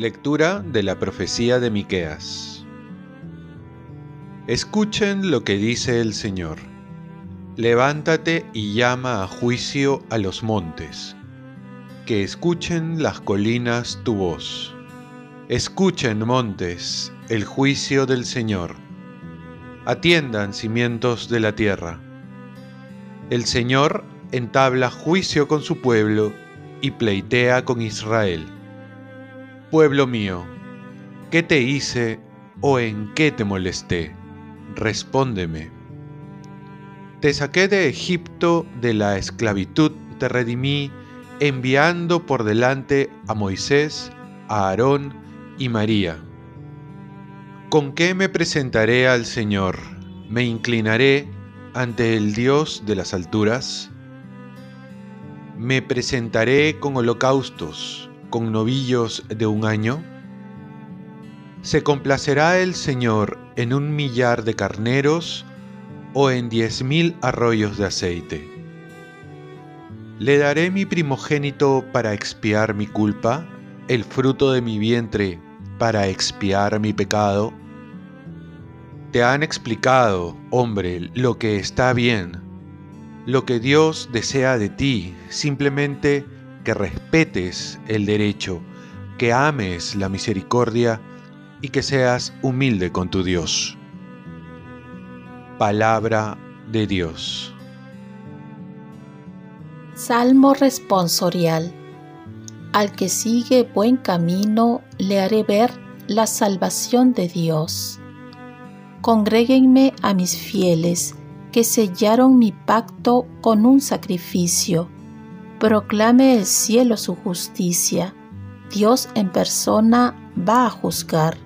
Lectura de la profecía de Miqueas. Escuchen lo que dice el Señor. Levántate y llama a juicio a los montes. Que escuchen las colinas tu voz. Escuchen, montes, el juicio del Señor. Atiendan cimientos de la tierra. El Señor entabla juicio con su pueblo y pleitea con Israel Pueblo mío, ¿qué te hice o en qué te molesté? Respóndeme. Te saqué de Egipto de la esclavitud, te redimí, enviando por delante a Moisés, a Aarón y María. ¿Con qué me presentaré al Señor? ¿Me inclinaré ante el Dios de las alturas? Me presentaré con holocaustos con novillos de un año? ¿Se complacerá el Señor en un millar de carneros o en diez mil arroyos de aceite? ¿Le daré mi primogénito para expiar mi culpa, el fruto de mi vientre para expiar mi pecado? Te han explicado, hombre, lo que está bien, lo que Dios desea de ti, simplemente que respetes el derecho, que ames la misericordia y que seas humilde con tu Dios. Palabra de Dios. Salmo responsorial. Al que sigue buen camino le haré ver la salvación de Dios. Congréguenme a mis fieles, que sellaron mi pacto con un sacrificio proclame el cielo su justicia. Dios en persona va a juzgar.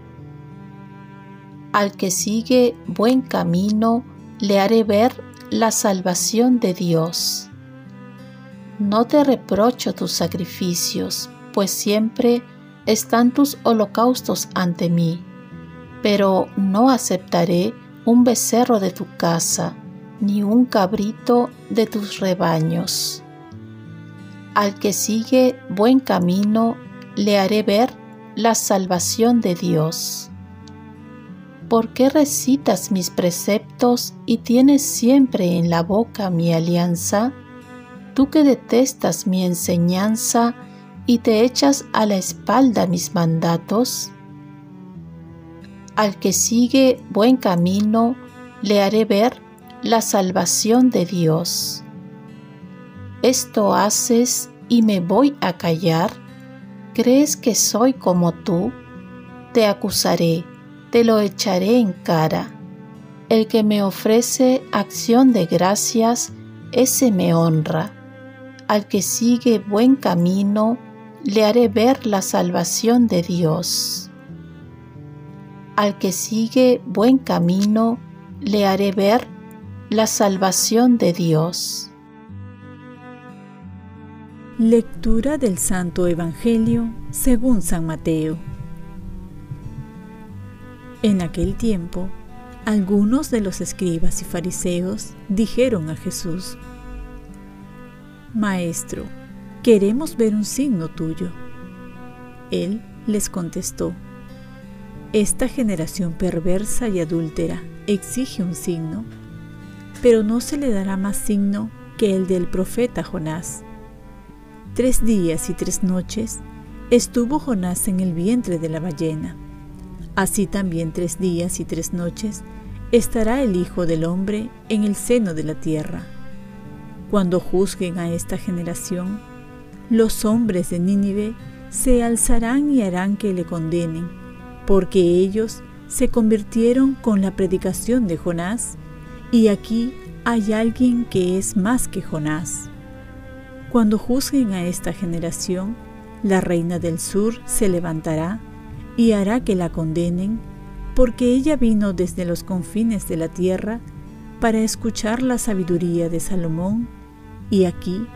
Al que sigue buen camino, le haré ver la salvación de Dios. No te reprocho tus sacrificios, pues siempre están tus holocaustos ante mí, pero no aceptaré un becerro de tu casa, ni un cabrito de tus rebaños. Al que sigue buen camino, le haré ver la salvación de Dios. ¿Por qué recitas mis preceptos y tienes siempre en la boca mi alianza? Tú que detestas mi enseñanza y te echas a la espalda mis mandatos. Al que sigue buen camino, le haré ver la salvación de Dios esto haces y me voy a callar? ¿Crees que soy como tú? Te acusaré, te lo echaré en cara. El que me ofrece acción de gracias, ese me honra. Al que sigue buen camino, le haré ver la salvación de Dios. Al que sigue buen camino, le haré ver la salvación de Dios. Lectura del Santo Evangelio según San Mateo. En aquel tiempo, algunos de los escribas y fariseos dijeron a Jesús, Maestro, queremos ver un signo tuyo. Él les contestó, Esta generación perversa y adúltera exige un signo, pero no se le dará más signo que el del profeta Jonás Tres días y tres noches estuvo Jonás en el vientre de la ballena. Así también tres días y tres noches estará el Hijo del Hombre en el seno de la tierra. Cuando juzguen a esta generación, los hombres de Nínive se alzarán y harán que le condenen, porque ellos se convirtieron con la predicación de Jonás, y aquí hay alguien que es más que Jonás. Cuando juzguen a esta generación, la reina del sur se levantará y hará que la condenen, porque ella vino desde los confines de la tierra para escuchar la sabiduría de Salomón, y aquí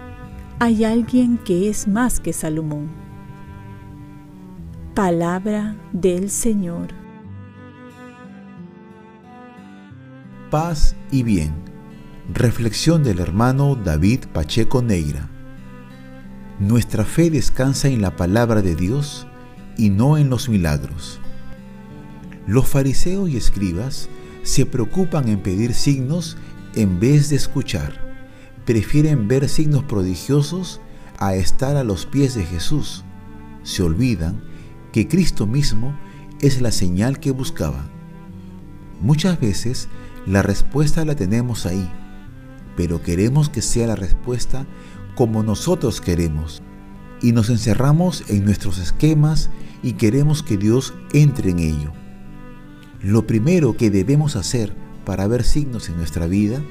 hay alguien que es más que Salomón. Palabra del Señor. paz y bien. Reflexión del hermano David Pacheco Neira. Nuestra fe descansa en la palabra de Dios y no en los milagros. Los fariseos y escribas se preocupan en pedir signos en vez de escuchar. Prefieren ver signos prodigiosos a estar a los pies de Jesús. Se olvidan que Cristo mismo es la señal que buscaban. Muchas veces la respuesta la tenemos ahí, pero queremos que sea la respuesta como nosotros queremos. Y nos encerramos en nuestros esquemas y queremos que Dios entre en ello. Lo primero que debemos hacer para ver signos en nuestra vida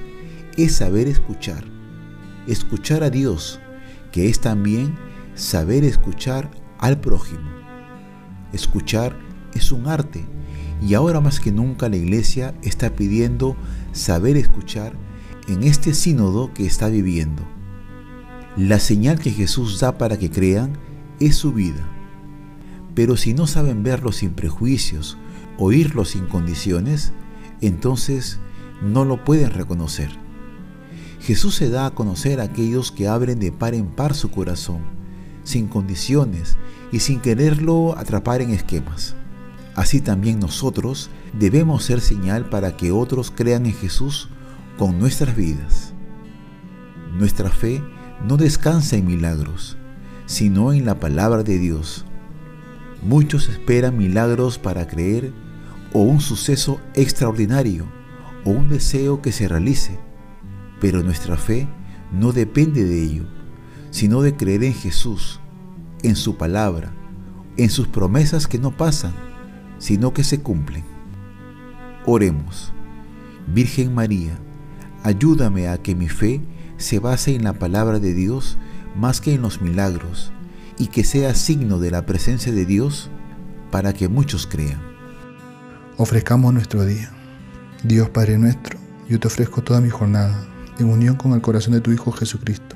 es saber escuchar. Escuchar a Dios, que es también saber escuchar al prójimo. Escuchar es un arte y ahora más que nunca la iglesia está pidiendo saber escuchar en este sínodo que está viviendo. La señal que Jesús da para que crean es su vida. Pero si no saben verlo sin prejuicios, oírlo sin condiciones, entonces no lo pueden reconocer. Jesús se da a conocer a aquellos que abren de par en par su corazón, sin condiciones y sin quererlo atrapar en esquemas. Así también nosotros debemos ser señal para que otros crean en Jesús con nuestras vidas. Nuestra fe no descansa en milagros, sino en la palabra de Dios. Muchos esperan milagros para creer o un suceso extraordinario o un deseo que se realice, pero nuestra fe no depende de ello, sino de creer en Jesús, en su palabra, en sus promesas que no pasan sino que se cumplen. Oremos. Virgen María, ayúdame a que mi fe se base en la palabra de Dios más que en los milagros y que sea signo de la presencia de Dios para que muchos crean. Ofrezcamos nuestro día. Dios Padre nuestro, yo te ofrezco toda mi jornada en unión con el corazón de tu Hijo Jesucristo,